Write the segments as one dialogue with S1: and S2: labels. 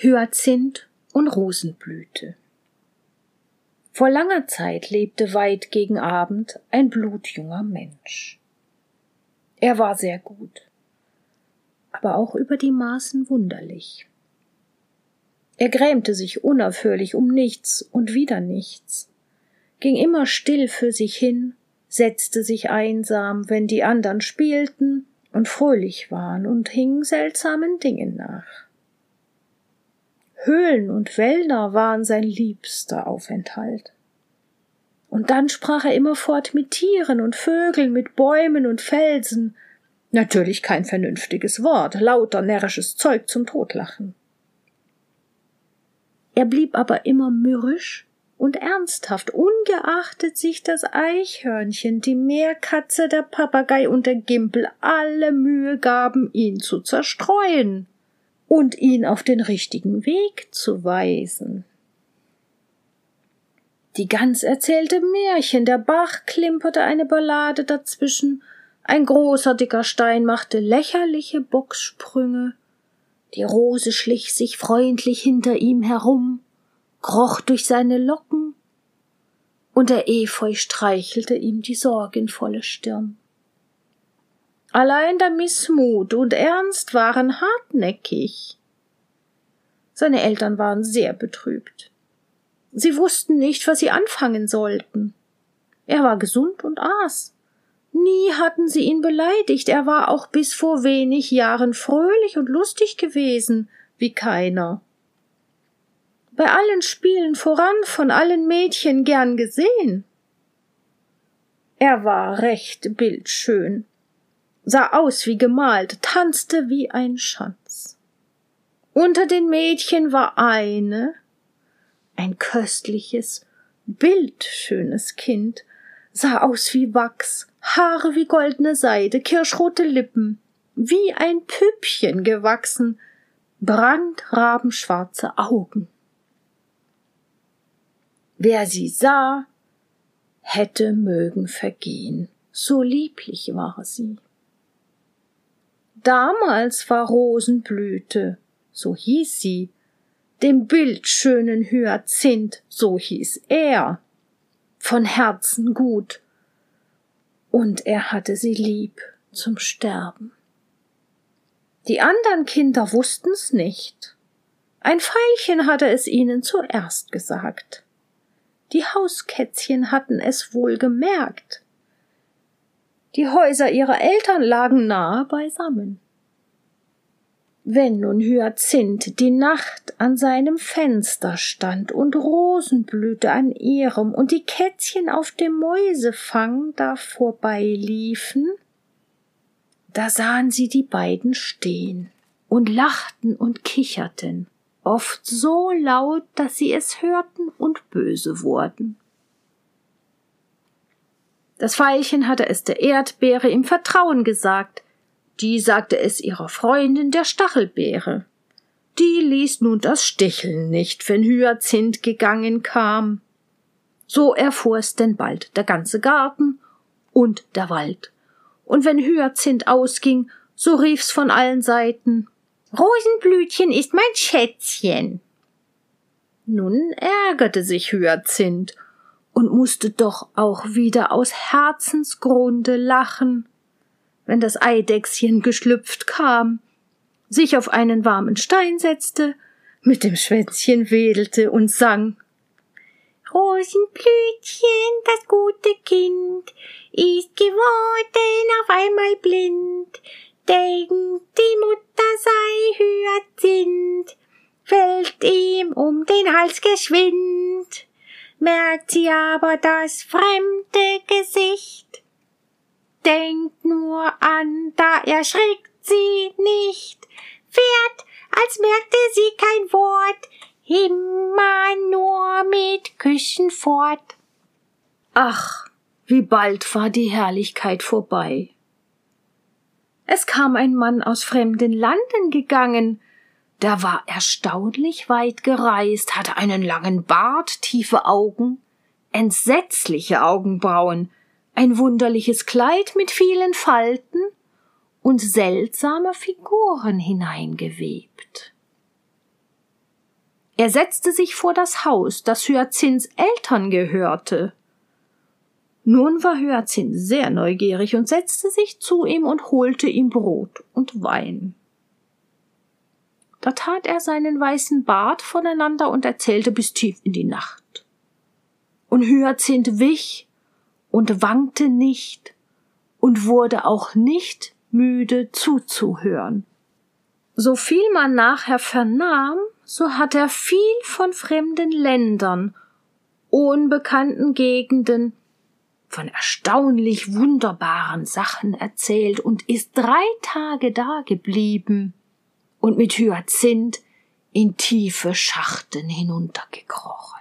S1: Hyazinth und Rosenblüte. Vor langer Zeit lebte weit gegen Abend ein blutjunger Mensch. Er war sehr gut, aber auch über die Maßen wunderlich. Er grämte sich unaufhörlich um nichts und wieder nichts, ging immer still für sich hin, setzte sich einsam, wenn die andern spielten und fröhlich waren und hing seltsamen Dingen nach. Höhlen und Wälder waren sein liebster Aufenthalt. Und dann sprach er immerfort mit Tieren und Vögeln, mit Bäumen und Felsen. Natürlich kein vernünftiges Wort, lauter närrisches Zeug zum Totlachen. Er blieb aber immer mürrisch und ernsthaft, ungeachtet sich das Eichhörnchen, die Meerkatze, der Papagei und der Gimpel alle Mühe gaben, ihn zu zerstreuen und ihn auf den richtigen Weg zu weisen. Die Gans erzählte Märchen, der Bach klimperte eine Ballade dazwischen, ein großer dicker Stein machte lächerliche Bocksprünge, die Rose schlich sich freundlich hinter ihm herum, kroch durch seine Locken, und der Efeu streichelte ihm die sorgenvolle Stirn. Allein der Mißmut und Ernst waren hartnäckig. Seine Eltern waren sehr betrübt. Sie wussten nicht, was sie anfangen sollten. Er war gesund und aß. Nie hatten sie ihn beleidigt, er war auch bis vor wenig Jahren fröhlich und lustig gewesen, wie keiner. Bei allen Spielen voran von allen Mädchen gern gesehen. Er war recht bildschön, sah aus wie gemalt, tanzte wie ein Schanz. Unter den Mädchen war eine, ein köstliches, bildschönes Kind, sah aus wie Wachs, Haare wie goldene Seide, kirschrote Lippen, wie ein Püppchen gewachsen, brandrabenschwarze Augen. Wer sie sah, hätte mögen vergehen, so lieblich war sie. Damals war Rosenblüte, so hieß sie, dem bildschönen Hyazinth, so hieß er, von Herzen gut, und er hatte sie lieb zum Sterben. Die andern Kinder wussten's nicht. Ein Veilchen hatte es ihnen zuerst gesagt. Die Hauskätzchen hatten es wohl gemerkt. Die Häuser ihrer Eltern lagen nahe beisammen. Wenn nun Hyazinth die Nacht an seinem Fenster stand und Rosenblüte an ihrem und die Kätzchen auf dem Mäusefang da vorbeiliefen, da sahen sie die beiden stehen und lachten und kicherten, oft so laut, dass sie es hörten und böse wurden. Das Veilchen hatte es der Erdbeere im Vertrauen gesagt, die sagte es ihrer Freundin der Stachelbeere. Die ließ nun das Sticheln nicht, wenn Hyazinth gegangen kam. So erfuhr es denn bald der ganze Garten und der Wald. Und wenn Hyazinth ausging, so rief's von allen Seiten Rosenblütchen ist mein Schätzchen. Nun ärgerte sich Hyazinth und musste doch auch wieder aus Herzensgrunde lachen wenn das Eidechschen geschlüpft kam, sich auf einen warmen Stein setzte, mit dem Schwänzchen wedelte und sang. Rosenblütchen, das gute Kind, ist geworden auf einmal blind, denkt die Mutter sei Hyazinth, fällt ihm um den Hals geschwind, merkt sie aber das fremde Gesicht, denkt nur an, da erschrickt sie nicht, fährt, als merkte sie kein Wort, immer nur mit Küssen fort. Ach, wie bald war die Herrlichkeit vorbei. Es kam ein Mann aus fremden Landen gegangen, der war erstaunlich weit gereist, hatte einen langen Bart, tiefe Augen, entsetzliche Augenbrauen, ein wunderliches Kleid mit vielen Falten und seltsame Figuren hineingewebt. Er setzte sich vor das Haus, das Hyazinths Eltern gehörte. Nun war Hyazinth sehr neugierig und setzte sich zu ihm und holte ihm Brot und Wein. Da tat er seinen weißen Bart voneinander und erzählte bis tief in die Nacht. Und Hyazinth wich und wankte nicht und wurde auch nicht müde zuzuhören. So viel man nachher vernahm, so hat er viel von fremden Ländern, unbekannten Gegenden, von erstaunlich wunderbaren Sachen erzählt und ist drei Tage da geblieben und mit Hyazinth in tiefe Schachten hinuntergekrochen.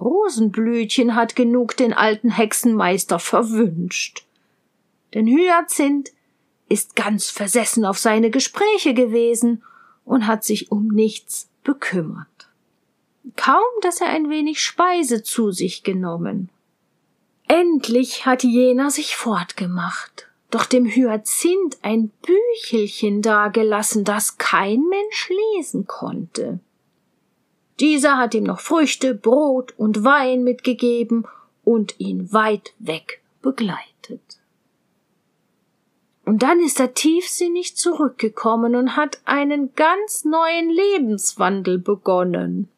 S1: Rosenblütchen hat genug den alten Hexenmeister verwünscht. Denn Hyazinth ist ganz versessen auf seine Gespräche gewesen und hat sich um nichts bekümmert. Kaum, dass er ein wenig Speise zu sich genommen. Endlich hat jener sich fortgemacht, doch dem Hyazinth ein Büchelchen dagelassen, das kein Mensch lesen konnte. Dieser hat ihm noch Früchte, Brot und Wein mitgegeben und ihn weit weg begleitet. Und dann ist er tiefsinnig zurückgekommen und hat einen ganz neuen Lebenswandel begonnen.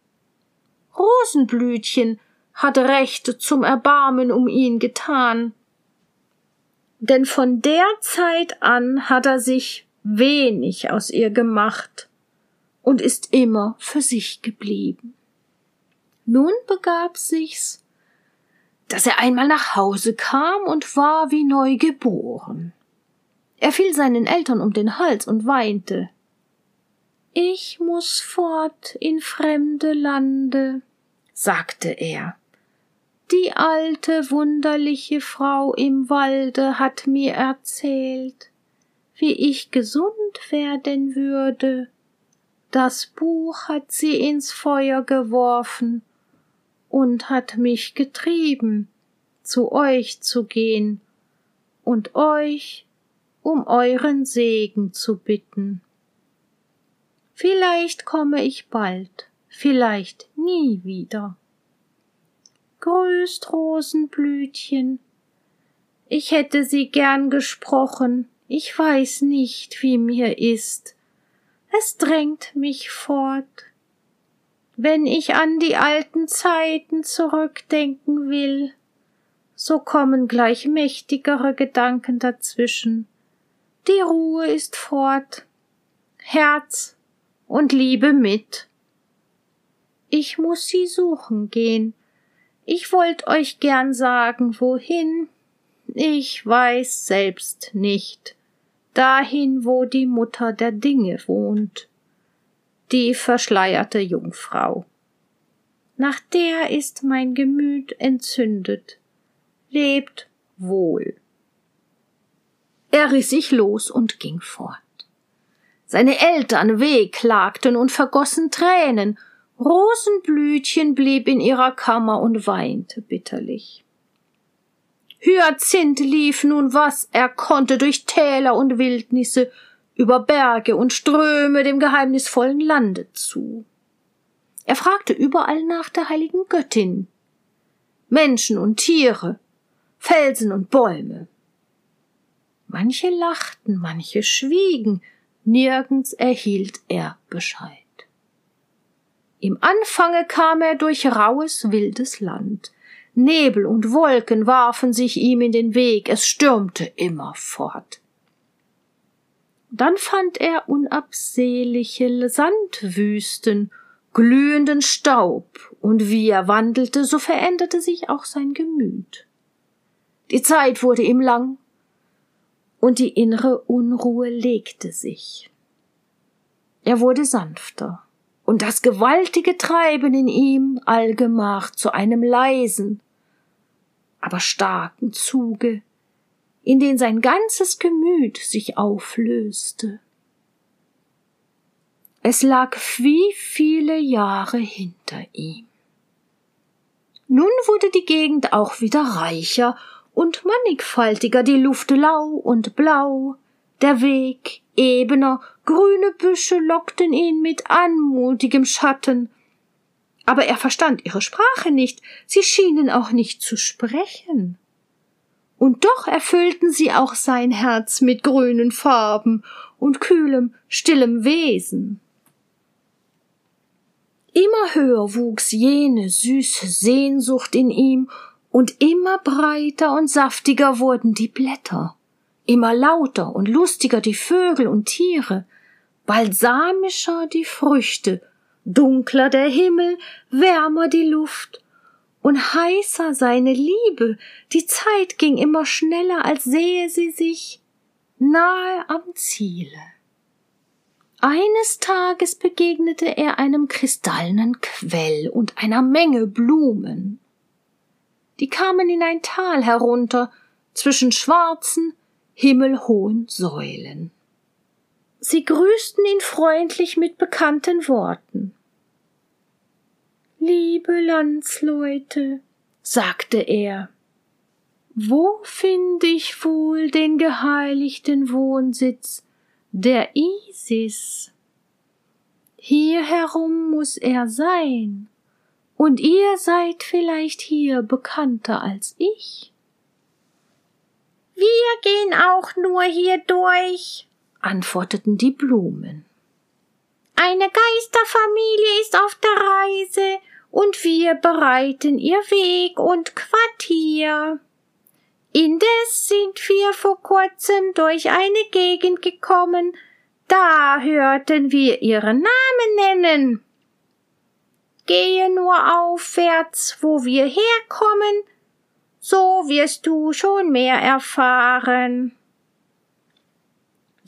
S1: Rosenblütchen hat Recht zum Erbarmen um ihn getan. Denn von der Zeit an hat er sich wenig aus ihr gemacht und ist immer für sich geblieben. Nun begab sich's, dass er einmal nach Hause kam und war wie neu geboren. Er fiel seinen Eltern um den Hals und weinte. Ich muss fort in fremde Lande, sagte er. Die alte wunderliche Frau im Walde hat mir erzählt, wie ich gesund werden würde. Das Buch hat sie ins Feuer geworfen und hat mich getrieben, zu euch zu gehen und euch um euren Segen zu bitten. Vielleicht komme ich bald, vielleicht nie wieder. Grüßt Rosenblütchen. Ich hätte sie gern gesprochen, ich weiß nicht, wie mir ist. Es drängt mich fort. Wenn ich an die alten Zeiten zurückdenken will, so kommen gleich mächtigere Gedanken dazwischen, die Ruhe ist fort, Herz und Liebe mit. Ich muss sie suchen gehen. Ich wollt euch gern sagen, wohin. Ich weiß selbst nicht. Dahin, wo die Mutter der Dinge wohnt. Die verschleierte Jungfrau. Nach der ist mein Gemüt entzündet. Lebt wohl. Er riss sich los und ging fort. Seine Eltern wehklagten und vergossen Tränen, Rosenblütchen blieb in ihrer Kammer und weinte bitterlich. Hyazinth lief nun, was er konnte, durch Täler und Wildnisse, über Berge und Ströme dem geheimnisvollen Lande zu. Er fragte überall nach der heiligen Göttin. Menschen und Tiere, Felsen und Bäume. Manche lachten, manche schwiegen, nirgends erhielt er Bescheid. Im Anfange kam er durch rauhes, wildes Land. Nebel und Wolken warfen sich ihm in den Weg, es stürmte immer fort. Dann fand er unabsehliche Sandwüsten, glühenden Staub, und wie er wandelte, so veränderte sich auch sein Gemüt. Die Zeit wurde ihm lang, und die innere Unruhe legte sich. Er wurde sanfter, und das gewaltige Treiben in ihm allgemach zu einem leisen, aber starken Zuge, in den sein ganzes Gemüt sich auflöste. Es lag wie viele Jahre hinter ihm. Nun wurde die Gegend auch wieder reicher und mannigfaltiger, die Luft lau und blau, der Weg ebener, grüne Büsche lockten ihn mit anmutigem Schatten. Aber er verstand ihre Sprache nicht, sie schienen auch nicht zu sprechen. Und doch erfüllten sie auch sein Herz mit grünen Farben und kühlem, stillem Wesen. Immer höher wuchs jene süße Sehnsucht in ihm, und immer breiter und saftiger wurden die Blätter, immer lauter und lustiger die Vögel und Tiere, balsamischer die Früchte, dunkler der Himmel, wärmer die Luft und heißer seine Liebe, die Zeit ging immer schneller, als sehe sie sich nahe am Ziele. Eines Tages begegnete er einem kristallenen Quell und einer Menge Blumen. Die kamen in ein Tal herunter zwischen schwarzen, himmelhohen Säulen. Sie grüßten ihn freundlich mit bekannten Worten. Liebe Landsleute, sagte er, wo finde ich wohl den geheiligten Wohnsitz der Isis. Hier herum muss er sein, und ihr seid vielleicht hier bekannter als ich. Wir gehen auch nur hier durch, antworteten die Blumen. Eine Geisterfamilie ist auf der Reise, und wir bereiten ihr Weg und Quartier. Indes sind wir vor kurzem durch eine Gegend gekommen, da hörten wir ihren Namen nennen. Gehe nur aufwärts, wo wir herkommen, so wirst du schon mehr erfahren.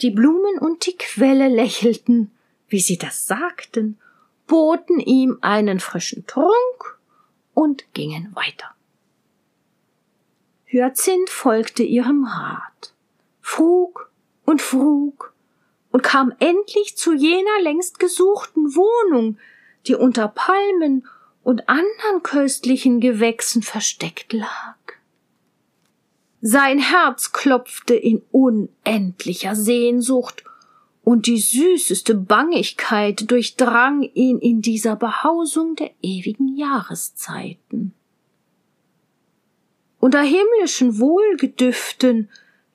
S1: Die Blumen und die Quelle lächelten, wie sie das sagten, boten ihm einen frischen Trunk und gingen weiter. Hyazinth folgte ihrem Rat, frug und frug und kam endlich zu jener längst gesuchten Wohnung, die unter Palmen und anderen köstlichen Gewächsen versteckt lag. Sein Herz klopfte in unendlicher Sehnsucht, und die süßeste Bangigkeit durchdrang ihn in dieser Behausung der ewigen Jahreszeiten unter himmlischen Wohlgedüften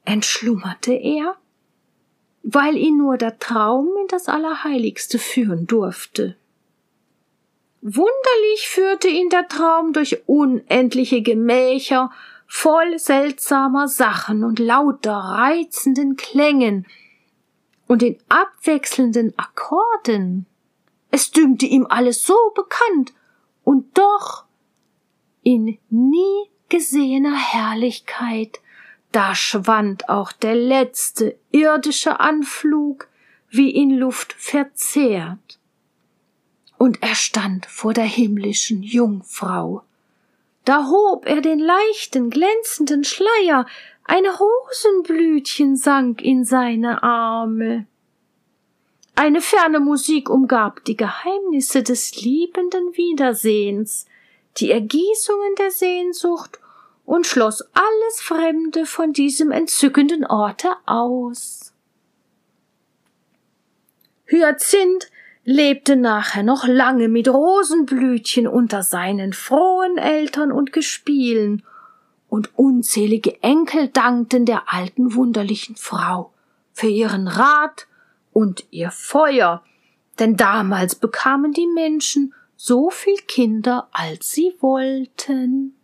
S1: entschlummerte er, weil ihn nur der Traum in das Allerheiligste führen durfte. Wunderlich führte ihn der Traum durch unendliche Gemächer, voll seltsamer Sachen und lauter reizenden Klängen und in abwechselnden Akkorden. Es dünkte ihm alles so bekannt und doch in nie gesehener Herrlichkeit, da schwand auch der letzte irdische Anflug wie in Luft verzehrt. Und er stand vor der himmlischen Jungfrau. Da hob er den leichten, glänzenden Schleier, ein Rosenblütchen sank in seine Arme. Eine ferne Musik umgab die Geheimnisse des liebenden Wiedersehens, die Ergießungen der Sehnsucht und schloss alles Fremde von diesem entzückenden Orte aus. Hyazinth lebte nachher noch lange mit Rosenblütchen unter seinen frohen Eltern und Gespielen, und unzählige Enkel dankten der alten wunderlichen Frau für ihren Rat und ihr Feuer, denn damals bekamen die Menschen so viel Kinder, als sie wollten.